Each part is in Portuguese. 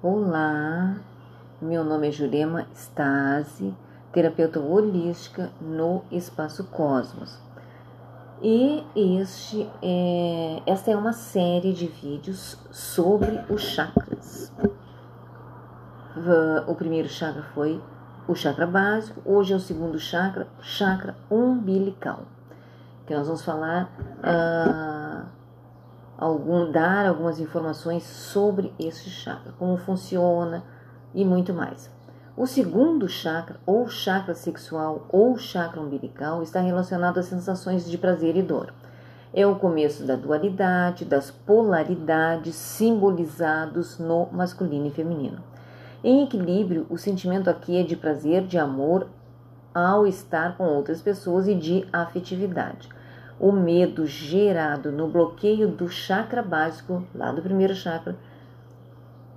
Olá, meu nome é Jurema Stasi, terapeuta holística no Espaço Cosmos. E este é, esta é uma série de vídeos sobre os chakras. O primeiro chakra foi o chakra básico, hoje é o segundo chakra, chakra umbilical, que nós vamos falar, uh, algum, dar algumas informações sobre esse chakra, como funciona e muito mais. O segundo chakra, ou chakra sexual ou chakra umbilical, está relacionado às sensações de prazer e dor. É o começo da dualidade, das polaridades simbolizados no masculino e feminino. Em equilíbrio, o sentimento aqui é de prazer, de amor ao estar com outras pessoas e de afetividade. O medo gerado no bloqueio do chakra básico, lá do primeiro chakra,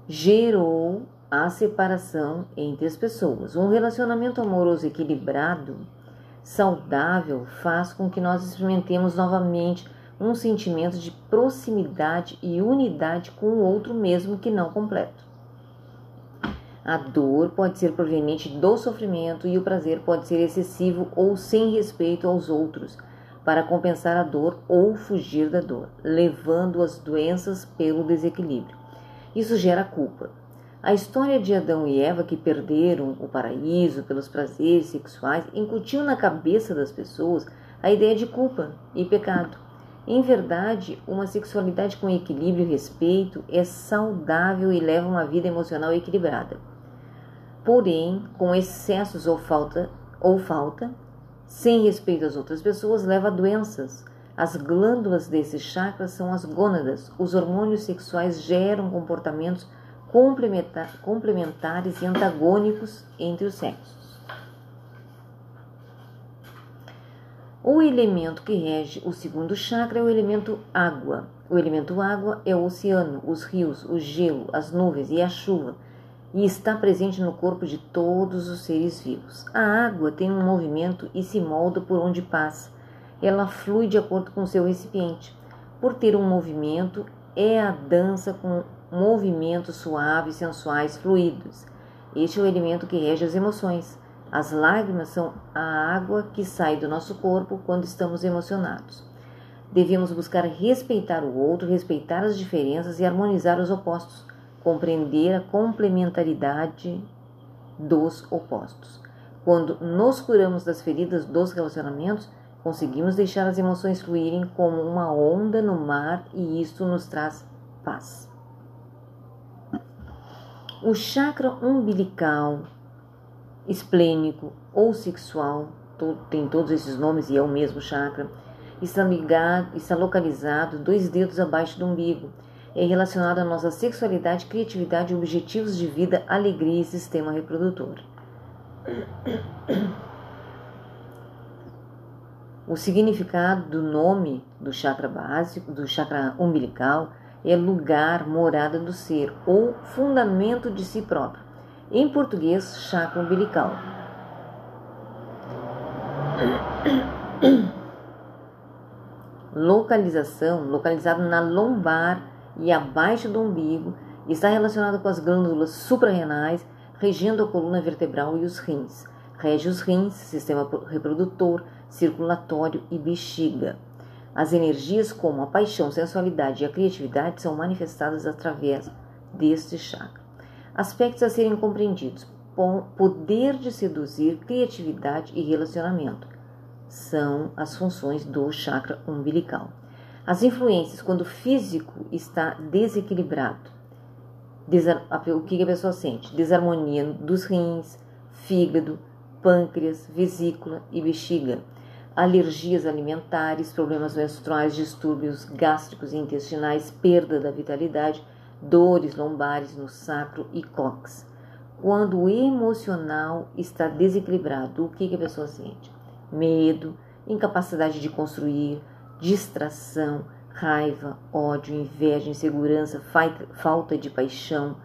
gerou a separação entre as pessoas. Um relacionamento amoroso equilibrado, saudável, faz com que nós experimentemos novamente um sentimento de proximidade e unidade com o outro, mesmo que não completo. A dor pode ser proveniente do sofrimento e o prazer pode ser excessivo ou sem respeito aos outros, para compensar a dor ou fugir da dor, levando as doenças pelo desequilíbrio. Isso gera culpa. A história de Adão e Eva que perderam o paraíso pelos prazeres sexuais incutiu na cabeça das pessoas a ideia de culpa e pecado. Em verdade, uma sexualidade com equilíbrio e respeito é saudável e leva uma vida emocional equilibrada. Porém, com excessos ou falta, ou falta, sem respeito às outras pessoas, leva a doenças. As glândulas desses chakras são as gônadas. Os hormônios sexuais geram comportamentos complementares e antagônicos entre os sexos. O elemento que rege o segundo chakra é o elemento água. O elemento água é o oceano, os rios, o gelo, as nuvens e a chuva, e está presente no corpo de todos os seres vivos. A água tem um movimento e se molda por onde passa. Ela flui de acordo com seu recipiente. Por ter um movimento, é a dança com movimentos suaves, sensuais, fluidos. Este é o elemento que rege as emoções. As lágrimas são a água que sai do nosso corpo quando estamos emocionados. Devemos buscar respeitar o outro, respeitar as diferenças e harmonizar os opostos, compreender a complementaridade dos opostos. Quando nos curamos das feridas dos relacionamentos, conseguimos deixar as emoções fluírem como uma onda no mar e isto nos traz paz. O chakra umbilical, esplênico ou sexual, tem todos esses nomes e é o mesmo chakra, está ligado, está localizado dois dedos abaixo do umbigo. É relacionado à nossa sexualidade, criatividade, objetivos de vida, alegria e sistema reprodutor. O significado do nome do chakra básico, do chakra umbilical, é lugar, morada do ser ou fundamento de si próprio. Em português, chakra umbilical. Localização, localizado na lombar e abaixo do umbigo, está relacionado com as glândulas suprarrenais, regendo a coluna vertebral e os rins. Rege os rins, sistema reprodutor, circulatório e bexiga. As energias como a paixão, sensualidade e a criatividade são manifestadas através deste chakra. Aspectos a serem compreendidos: poder de seduzir, criatividade e relacionamento são as funções do chakra umbilical. As influências quando o físico está desequilibrado. O que a pessoa sente? Desarmonia dos rins, fígado, pâncreas, vesícula e bexiga alergias alimentares, problemas menstruais, distúrbios gástricos e intestinais, perda da vitalidade, dores lombares no sacro e cox. Quando o emocional está desequilibrado, o que a pessoa sente? Medo, incapacidade de construir, distração, raiva, ódio, inveja, insegurança, falta de paixão,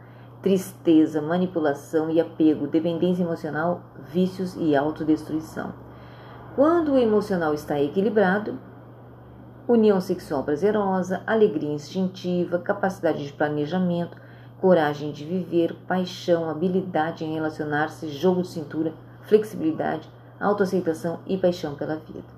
tristeza, manipulação e apego, dependência emocional, vícios e autodestruição. Quando o emocional está equilibrado, união sexual prazerosa, alegria instintiva, capacidade de planejamento, coragem de viver, paixão, habilidade em relacionar-se, jogo de cintura, flexibilidade, autoaceitação e paixão pela vida.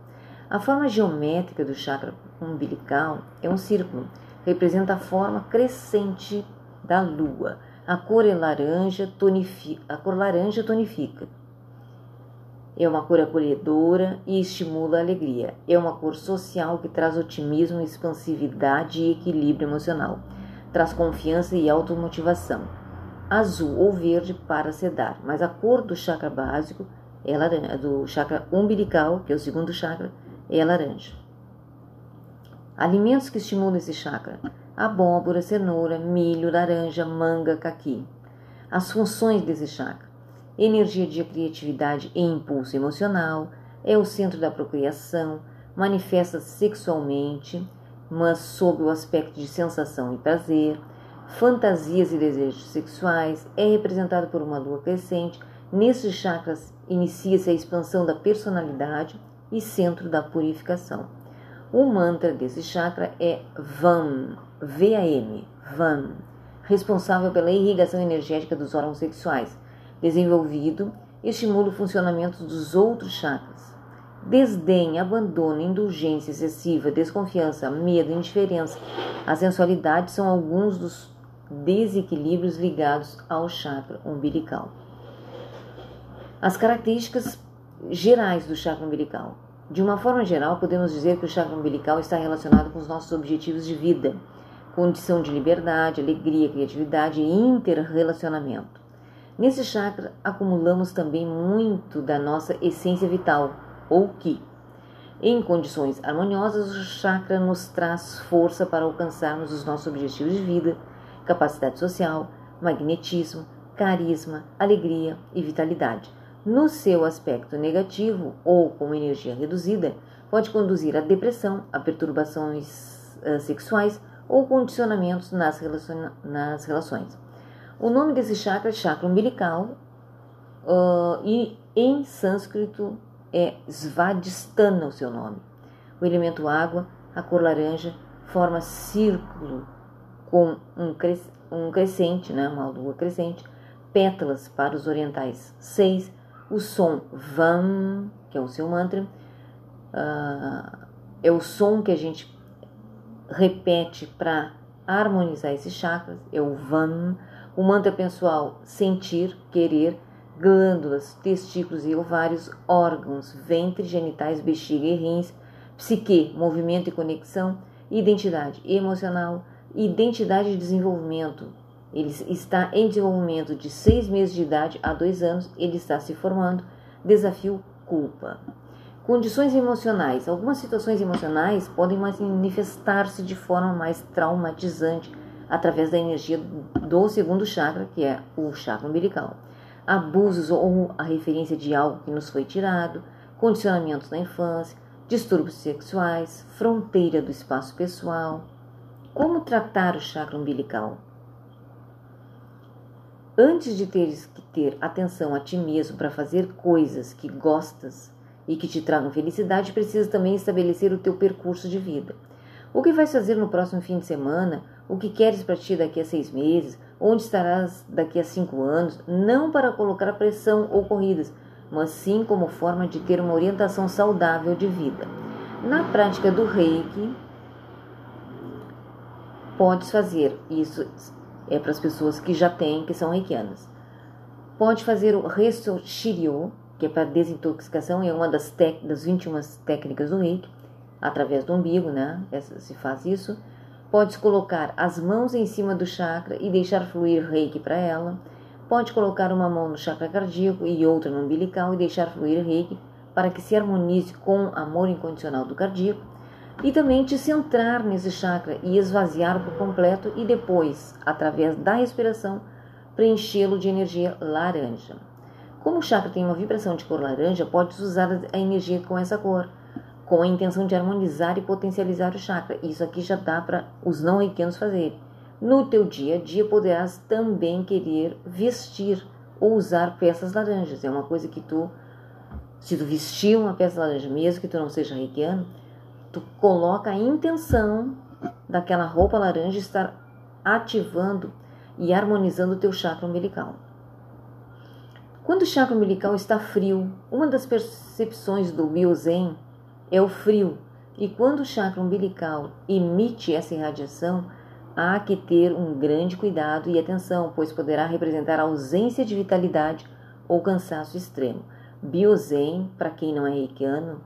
A forma geométrica do chakra umbilical é um círculo, representa a forma crescente da lua. A cor é laranja, tonifica, a cor laranja tonifica. É uma cor acolhedora e estimula a alegria. É uma cor social que traz otimismo, expansividade e equilíbrio emocional. Traz confiança e automotivação. Azul ou verde para sedar, mas a cor do chakra básico é do chakra umbilical, que é o segundo chakra, é laranja. Alimentos que estimulam esse chakra: abóbora, cenoura, milho, laranja, manga, caqui. As funções desse chakra: energia de criatividade e impulso emocional, é o centro da procriação, manifesta-se sexualmente, mas sob o aspecto de sensação e prazer, fantasias e desejos sexuais, é representado por uma lua crescente. Nesses chakras inicia-se a expansão da personalidade e centro da purificação. O mantra desse chakra é VAM, V-A-M, VAM, responsável pela irrigação energética dos órgãos sexuais desenvolvido estimula o funcionamento dos outros chakras. Desdém, abandono, indulgência excessiva, desconfiança, medo, indiferença, a sensualidade são alguns dos desequilíbrios ligados ao chakra umbilical. As características gerais do chakra umbilical. De uma forma geral, podemos dizer que o chakra umbilical está relacionado com os nossos objetivos de vida, condição de liberdade, alegria, criatividade e interrelacionamento. Nesse chakra acumulamos também muito da nossa essência vital, ou Ki. Em condições harmoniosas, o chakra nos traz força para alcançarmos os nossos objetivos de vida, capacidade social, magnetismo, carisma, alegria e vitalidade. No seu aspecto negativo ou com energia reduzida, pode conduzir à depressão, a perturbações uh, sexuais ou condicionamentos nas, relaciona nas relações. O nome desse chakra é chakra umbilical uh, e em sânscrito é Svadhisthana o seu nome. O elemento água, a cor laranja, forma círculo com um, cres um crescente, né, uma lua crescente, pétalas para os orientais. Seis, o som Vam, que é o seu mantra, uh, é o som que a gente repete para harmonizar esses chakras, é o Vam. O mantra pessoal sentir, querer, glândulas, testículos e ovários, órgãos, ventre, genitais, bexiga e rins, psique, movimento e conexão, identidade emocional, identidade de desenvolvimento. Ele está em desenvolvimento de seis meses de idade a dois anos, ele está se formando. Desafio culpa. Condições emocionais. Algumas situações emocionais podem manifestar-se de forma mais traumatizante através da energia do segundo chakra, que é o chakra umbilical. Abusos ou a referência de algo que nos foi tirado, condicionamentos na infância, distúrbios sexuais, fronteira do espaço pessoal. Como tratar o chakra umbilical? Antes de teres que ter atenção a ti mesmo para fazer coisas que gostas e que te tragam felicidade, precisa também estabelecer o teu percurso de vida. O que vais fazer no próximo fim de semana? O que queres para ti daqui a seis meses? Onde estarás daqui a cinco anos? Não para colocar pressão ou corridas, mas sim como forma de ter uma orientação saudável de vida. Na prática do reiki, podes fazer isso é para as pessoas que já têm, que são reikianas. Pode fazer o Resto Shiryo, que é para desintoxicação, é uma das, das 21 técnicas do reiki através do umbigo, né? Se faz isso. Pode colocar as mãos em cima do chakra e deixar fluir reiki para ela. Pode colocar uma mão no chakra cardíaco e outra no umbilical e deixar fluir reiki para que se harmonize com o amor incondicional do cardíaco. E também te centrar nesse chakra e esvaziar por completo e depois, através da respiração, preenchê-lo de energia laranja. Como o chakra tem uma vibração de cor laranja, podes usar a energia com essa cor com a intenção de harmonizar e potencializar o chakra. Isso aqui já dá para os não reikianos fazerem. No teu dia a dia poderás também querer vestir ou usar peças laranjas. É uma coisa que tu, se tu vestir uma peça laranja, mesmo que tu não seja reikiano, tu coloca a intenção daquela roupa laranja estar ativando e harmonizando o teu chakra umbilical. Quando o chakra umbilical está frio, uma das percepções do Biozen é o frio, e quando o chakra umbilical emite essa irradiação, há que ter um grande cuidado e atenção, pois poderá representar ausência de vitalidade ou cansaço extremo. Biozen, para quem não é reikiano,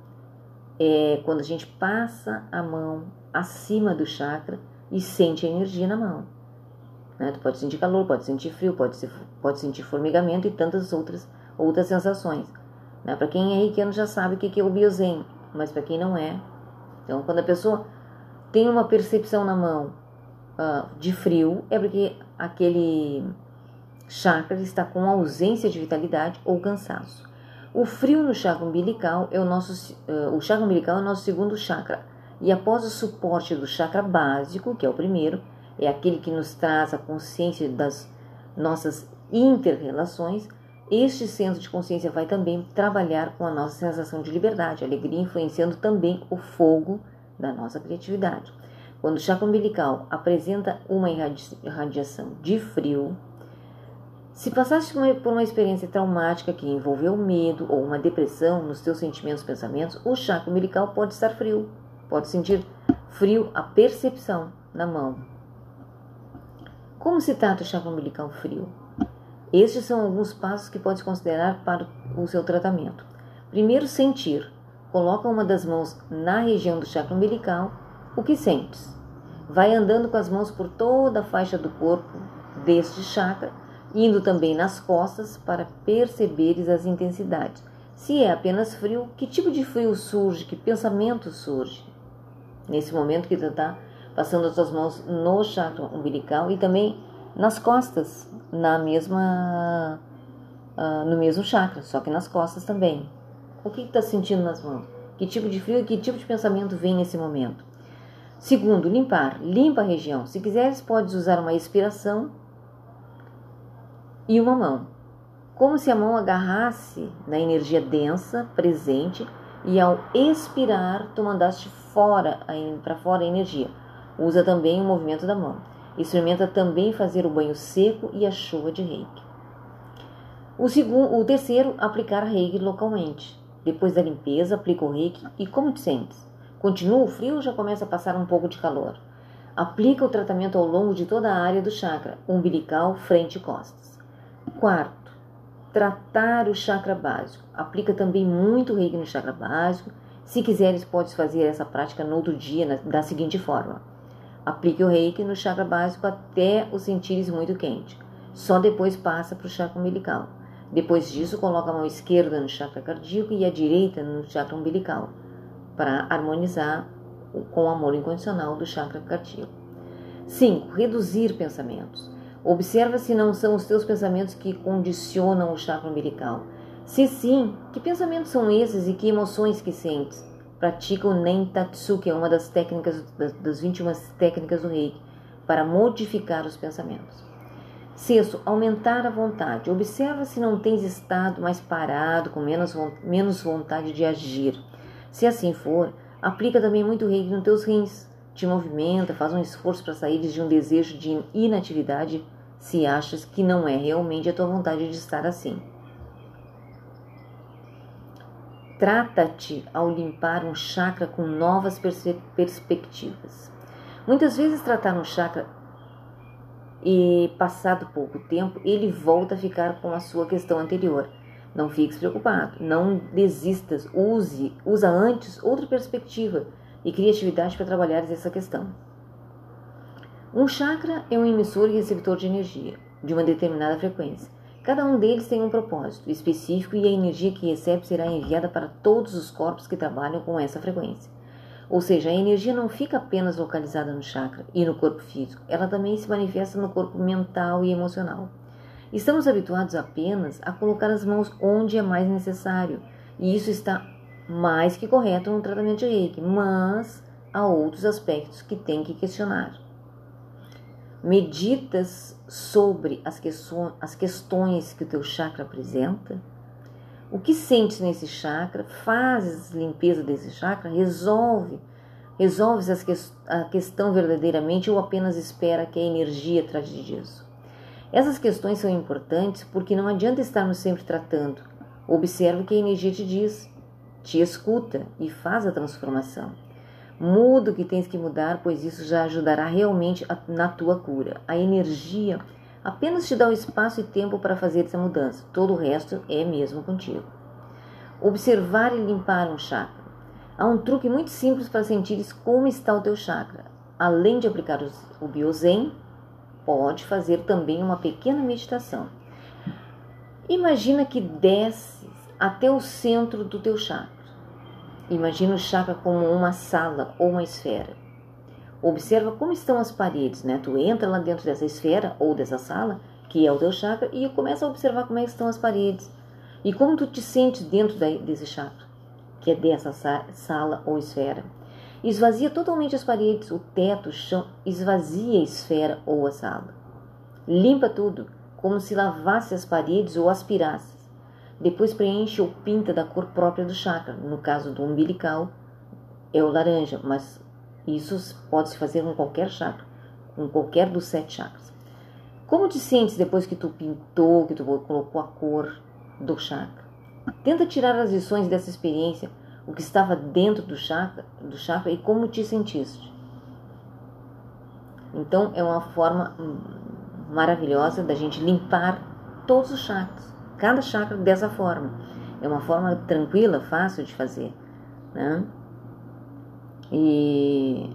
é quando a gente passa a mão acima do chakra e sente a energia na mão. Né? Tu pode sentir calor, pode sentir frio, pode, ser, pode sentir formigamento e tantas outras, outras sensações. Né? Para quem é reikiano já sabe o que é o biozen, mas para quem não é. Então, quando a pessoa tem uma percepção na mão uh, de frio, é porque aquele chakra está com ausência de vitalidade ou cansaço. O frio no chakra umbilical é o nosso, uh, o chakra umbilical é o nosso segundo chakra. E após o suporte do chakra básico, que é o primeiro, é aquele que nos traz a consciência das nossas interrelações, este centro de consciência vai também trabalhar com a nossa sensação de liberdade, alegria, influenciando também o fogo da nossa criatividade. Quando o chakra umbilical apresenta uma irradiação de frio, se passaste por uma experiência traumática que envolveu medo ou uma depressão nos teus sentimentos e pensamentos, o chakra umbilical pode estar frio, pode sentir frio a percepção na mão. Como se trata o chakra umbilical frio? Estes são alguns passos que pode considerar para o seu tratamento. Primeiro, sentir. Coloca uma das mãos na região do chakra umbilical. O que sentes? Vai andando com as mãos por toda a faixa do corpo deste chakra indo também nas costas para perceberes as intensidades. Se é apenas frio, que tipo de frio surge? Que pensamento surge? Nesse momento que tu está passando as tuas mãos no chakra umbilical e também nas costas, na mesma, uh, no mesmo chakra, só que nas costas também. O que está sentindo nas mãos? Que tipo de frio e que tipo de pensamento vem nesse momento? Segundo, limpar. Limpa a região. Se quiseres, podes usar uma expiração e uma mão, como se a mão agarrasse na energia densa presente e ao expirar tu mandaste fora para fora a energia. Usa também o movimento da mão. Experimenta também fazer o banho seco e a chuva de reiki. O, segundo, o terceiro, aplicar reiki localmente. Depois da limpeza, aplica o reiki e como te sentes? Continua o frio ou já começa a passar um pouco de calor? Aplica o tratamento ao longo de toda a área do chakra, umbilical, frente e costas. Quarto, tratar o chakra básico. Aplica também muito reiki no chakra básico. Se quiseres, podes fazer essa prática no outro dia da seguinte forma: aplique o reiki no chakra básico até o sentires muito quente. Só depois passa para o chakra umbilical. Depois disso, coloca a mão esquerda no chakra cardíaco e a direita no chakra umbilical, para harmonizar com o amor incondicional do chakra cardíaco. 5. Reduzir pensamentos. Observa se não são os teus pensamentos que condicionam o chakra umbilical. Se sim, que pensamentos são esses e que emoções que sentes? Pratica o Nentatsu, que é uma das técnicas das 21 técnicas do Reiki, para modificar os pensamentos. Sexto, aumentar a vontade. Observa se não tens estado mais parado, com menos, menos vontade de agir. Se assim for, aplica também muito reiki nos teus rins. Te movimenta, faz um esforço para sair de um desejo de inatividade se achas que não é realmente a tua vontade de estar assim. Trata-te ao limpar um chakra com novas perspectivas. Muitas vezes tratar um chakra e passado pouco tempo, ele volta a ficar com a sua questão anterior. Não fiques preocupado, não desistas, use, usa antes outra perspectiva e criatividade para trabalhar essa questão. Um chakra é um emissor e receptor de energia, de uma determinada frequência. Cada um deles tem um propósito específico e a energia que recebe será enviada para todos os corpos que trabalham com essa frequência. Ou seja, a energia não fica apenas localizada no chakra e no corpo físico, ela também se manifesta no corpo mental e emocional. Estamos habituados apenas a colocar as mãos onde é mais necessário, e isso está mais que correto no tratamento de reiki, mas há outros aspectos que tem que questionar meditas sobre as, questões, as questões que o teu chakra apresenta, o que sentes nesse chakra, fazes limpeza desse chakra, resolve, resolves que, a questão verdadeiramente ou apenas espera que a energia trate disso. Essas questões são importantes porque não adianta estarmos sempre tratando. Observe o que a energia te diz, te escuta e faz a transformação. Muda o que tens que mudar, pois isso já ajudará realmente na tua cura. A energia apenas te dá o espaço e tempo para fazer essa mudança. Todo o resto é mesmo contigo. Observar e limpar um chakra. Há um truque muito simples para sentires como está o teu chakra. Além de aplicar o Biozen, pode fazer também uma pequena meditação. Imagina que desces até o centro do teu chakra. Imagina o chakra como uma sala ou uma esfera. Observa como estão as paredes, né? Tu entra lá dentro dessa esfera ou dessa sala, que é o teu chakra, e começa a observar como é estão as paredes e como tu te sentes dentro desse chakra, que é dessa sala ou esfera. Esvazia totalmente as paredes, o teto, o chão, esvazia a esfera ou a sala. Limpa tudo, como se lavasse as paredes ou aspirasse. Depois preenche ou pinta da cor própria do chakra. No caso do umbilical, é o laranja, mas isso pode se fazer com qualquer chakra, com qualquer dos sete chakras. Como te sentes depois que tu pintou, que tu colocou a cor do chakra? Tenta tirar as lições dessa experiência, o que estava dentro do chakra, do chakra e como te sentiste. Então é uma forma maravilhosa da gente limpar todos os chakras, cada chakra dessa forma. É uma forma tranquila, fácil de fazer, né? E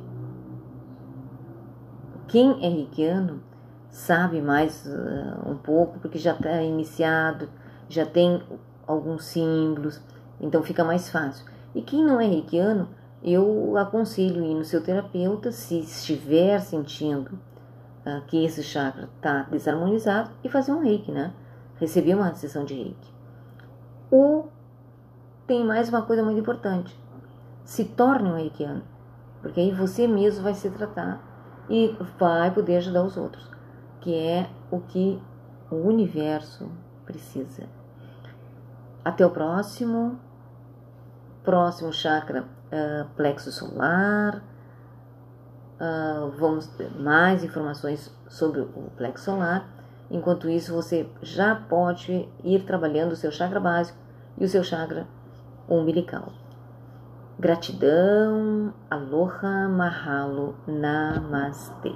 quem é reikiano sabe mais uh, um pouco, porque já está iniciado, já tem alguns símbolos, então fica mais fácil. E quem não é reikiano, eu aconselho ir no seu terapeuta se estiver sentindo uh, que esse chakra está desarmonizado e fazer um reiki, né? Receber uma sessão de reiki. Ou tem mais uma coisa muito importante se torne um reikiano, porque aí você mesmo vai se tratar e vai poder ajudar os outros, que é o que o universo precisa. Até o próximo, próximo chakra, uh, plexo solar. Uh, vamos ter mais informações sobre o plexo solar. Enquanto isso, você já pode ir trabalhando o seu chakra básico e o seu chakra umbilical. Gratidão, aloha, mahalo, namastê.